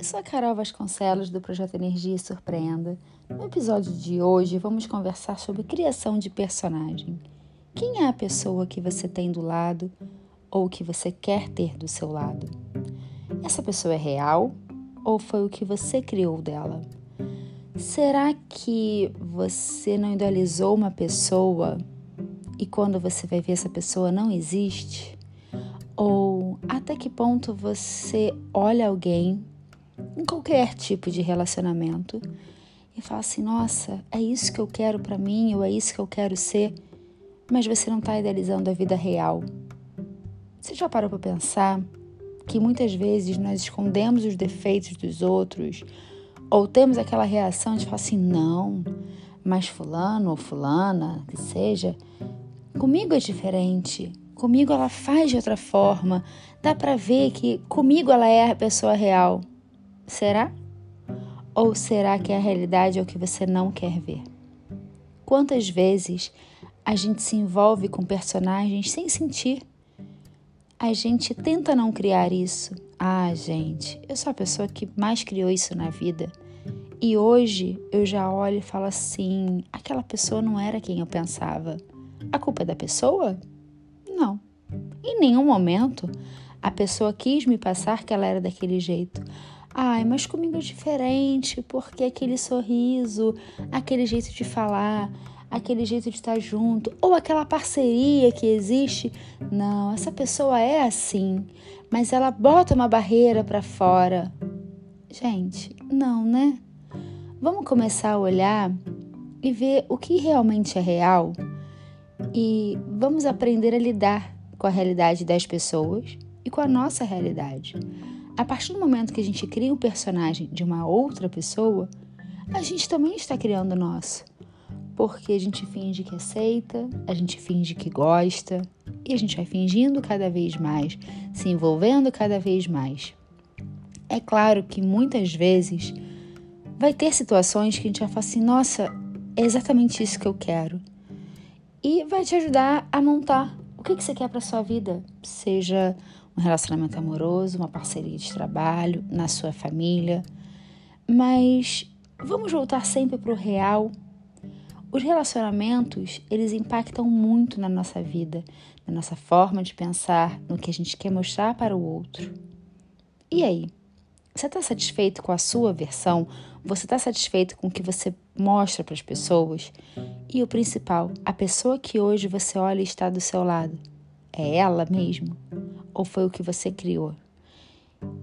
Eu sou a Carol Vasconcelos do projeto Energia Surpreenda. No episódio de hoje vamos conversar sobre criação de personagem. Quem é a pessoa que você tem do lado ou que você quer ter do seu lado? Essa pessoa é real ou foi o que você criou dela? Será que você não idealizou uma pessoa e quando você vai ver essa pessoa não existe? Ou até que ponto você olha alguém em qualquer tipo de relacionamento e fala assim: nossa, é isso que eu quero para mim, ou é isso que eu quero ser, mas você não está idealizando a vida real. Você já parou para pensar que muitas vezes nós escondemos os defeitos dos outros, ou temos aquela reação de falar assim: não, mas Fulano ou Fulana, que seja, comigo é diferente. Comigo ela faz de outra forma. Dá para ver que comigo ela é a pessoa real. Será? Ou será que a realidade é o que você não quer ver? Quantas vezes a gente se envolve com personagens sem sentir? A gente tenta não criar isso. Ah, gente, eu sou a pessoa que mais criou isso na vida. E hoje eu já olho e falo assim: aquela pessoa não era quem eu pensava. A culpa é da pessoa? Não. Em nenhum momento a pessoa quis me passar que ela era daquele jeito. Ai, mas comigo é diferente, porque aquele sorriso, aquele jeito de falar, aquele jeito de estar junto, ou aquela parceria que existe. Não, essa pessoa é assim, mas ela bota uma barreira para fora. Gente, não, né? Vamos começar a olhar e ver o que realmente é real e vamos aprender a lidar com a realidade das pessoas e com a nossa realidade. A partir do momento que a gente cria um personagem de uma outra pessoa, a gente também está criando o nosso. Porque a gente finge que aceita, a gente finge que gosta, e a gente vai fingindo cada vez mais, se envolvendo cada vez mais. É claro que muitas vezes vai ter situações que a gente vai falar assim: nossa, é exatamente isso que eu quero. E vai te ajudar a montar o que, que você quer para sua vida, seja um relacionamento amoroso, uma parceria de trabalho, na sua família. Mas vamos voltar sempre para o real. Os relacionamentos, eles impactam muito na nossa vida, na nossa forma de pensar, no que a gente quer mostrar para o outro. E aí? Você está satisfeito com a sua versão? Você está satisfeito com o que você mostra para as pessoas? E o principal, a pessoa que hoje você olha e está do seu lado, é ela mesmo? Ou foi o que você criou?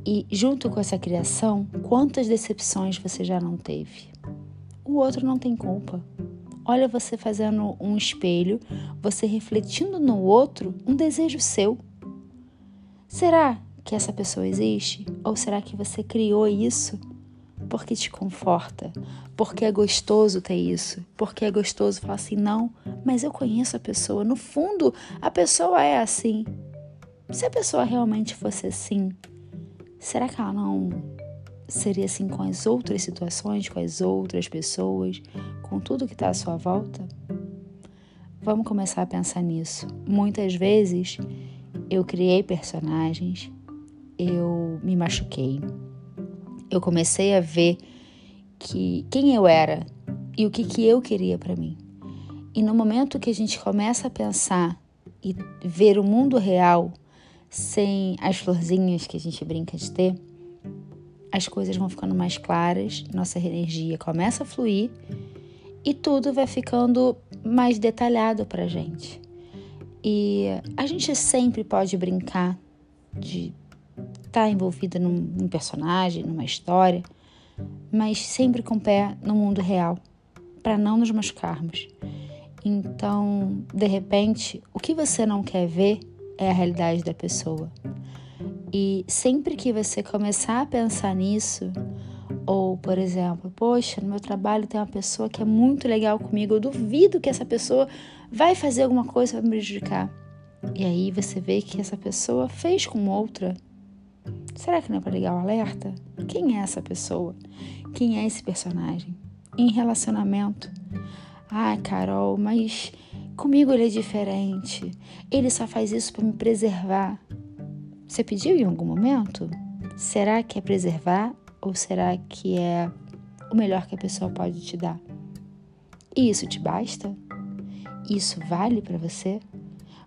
E junto com essa criação, quantas decepções você já não teve? O outro não tem culpa. Olha você fazendo um espelho, você refletindo no outro um desejo seu. Será que essa pessoa existe? Ou será que você criou isso porque te conforta? Porque é gostoso ter isso? Porque é gostoso falar assim, não, mas eu conheço a pessoa. No fundo, a pessoa é assim. Se a pessoa realmente fosse assim, será que ela não seria assim com as outras situações, com as outras pessoas, com tudo que está à sua volta? Vamos começar a pensar nisso. Muitas vezes eu criei personagens, eu me machuquei, eu comecei a ver que quem eu era e o que, que eu queria para mim. E no momento que a gente começa a pensar e ver o mundo real, sem as florzinhas que a gente brinca de ter, as coisas vão ficando mais claras, nossa energia começa a fluir e tudo vai ficando mais detalhado pra gente. E a gente sempre pode brincar de estar tá envolvida num, num personagem, numa história, mas sempre com o pé no mundo real, para não nos machucarmos. Então, de repente, o que você não quer ver é a realidade da pessoa. E sempre que você começar a pensar nisso, ou, por exemplo, poxa, no meu trabalho tem uma pessoa que é muito legal comigo, eu duvido que essa pessoa vai fazer alguma coisa para me prejudicar. E aí você vê que essa pessoa fez com outra. Será que não é para ligar o alerta? Quem é essa pessoa? Quem é esse personagem? Em relacionamento. Ah, Carol, mas Comigo ele é diferente. Ele só faz isso para me preservar. Você pediu em algum momento? Será que é preservar Ou será que é o melhor que a pessoa pode te dar? E isso te basta? Isso vale para você?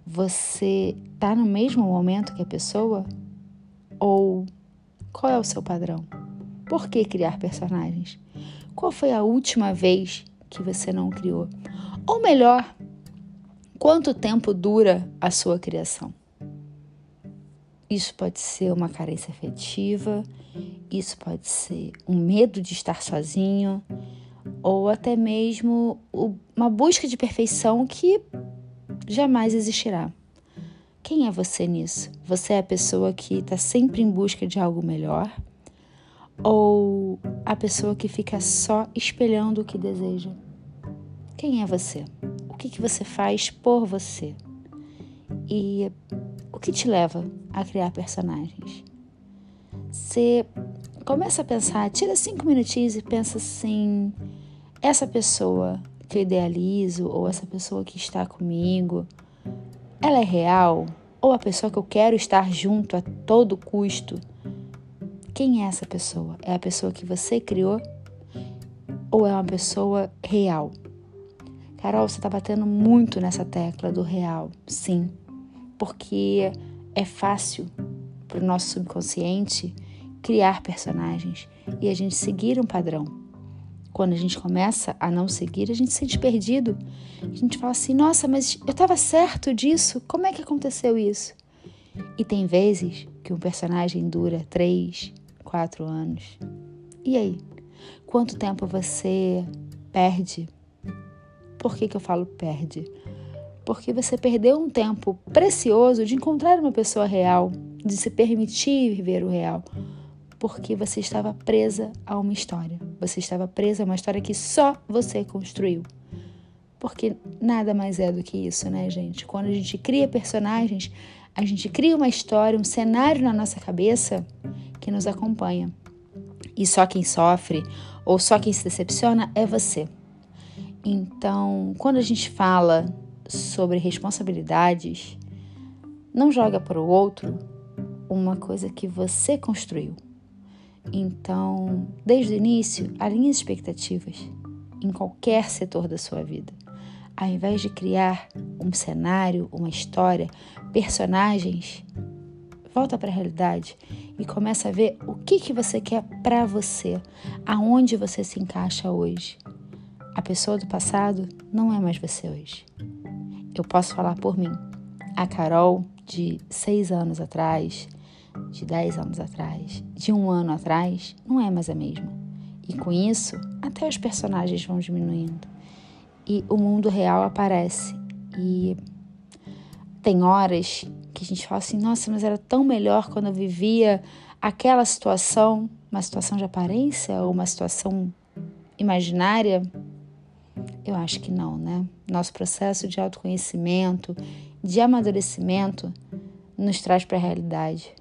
Você tá no mesmo momento que a pessoa? Ou qual é o seu padrão? Por que criar personagens? Qual foi a última vez que você não criou? Ou melhor, quanto tempo dura a sua criação? Isso pode ser uma carência afetiva, isso pode ser um medo de estar sozinho, ou até mesmo uma busca de perfeição que jamais existirá. Quem é você nisso? Você é a pessoa que está sempre em busca de algo melhor? Ou a pessoa que fica só espelhando o que deseja? Quem é você? Que, que você faz por você? E o que te leva a criar personagens? Você começa a pensar, tira cinco minutinhos e pensa assim: essa pessoa que eu idealizo ou essa pessoa que está comigo, ela é real? Ou a pessoa que eu quero estar junto a todo custo? Quem é essa pessoa? É a pessoa que você criou? Ou é uma pessoa real? Carol, você está batendo muito nessa tecla do real. Sim, porque é fácil para o nosso subconsciente criar personagens e a gente seguir um padrão. Quando a gente começa a não seguir, a gente se sente perdido. A gente fala assim: nossa, mas eu estava certo disso? Como é que aconteceu isso? E tem vezes que um personagem dura três, quatro anos. E aí? Quanto tempo você perde? Por que, que eu falo perde? Porque você perdeu um tempo precioso de encontrar uma pessoa real, de se permitir viver o real porque você estava presa a uma história. Você estava presa a uma história que só você construiu. Porque nada mais é do que isso, né, gente? Quando a gente cria personagens, a gente cria uma história, um cenário na nossa cabeça que nos acompanha. E só quem sofre ou só quem se decepciona é você. Então, quando a gente fala sobre responsabilidades, não joga para o outro uma coisa que você construiu. Então, desde o início, alinhe as expectativas em qualquer setor da sua vida. Ao invés de criar um cenário, uma história, personagens, volta para a realidade e começa a ver o que, que você quer para você, aonde você se encaixa hoje. A pessoa do passado não é mais você hoje. Eu posso falar por mim. A Carol de seis anos atrás, de 10 anos atrás, de um ano atrás, não é mais a mesma. E com isso, até os personagens vão diminuindo. E o mundo real aparece. E tem horas que a gente fala assim: nossa, mas era tão melhor quando eu vivia aquela situação, uma situação de aparência ou uma situação imaginária. Eu acho que não, né? Nosso processo de autoconhecimento, de amadurecimento, nos traz para a realidade.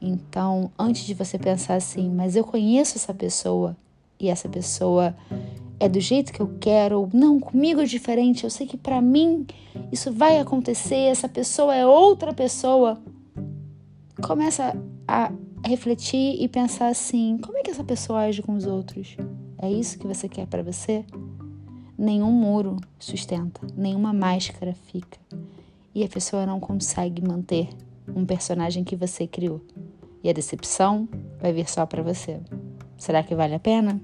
Então, antes de você pensar assim, mas eu conheço essa pessoa e essa pessoa é do jeito que eu quero, ou não, comigo é diferente, eu sei que para mim isso vai acontecer, essa pessoa é outra pessoa. Começa a refletir e pensar assim: como é que essa pessoa age com os outros? É isso que você quer para você? Nenhum muro sustenta, nenhuma máscara fica. E a pessoa não consegue manter um personagem que você criou. E a decepção vai vir só para você. Será que vale a pena?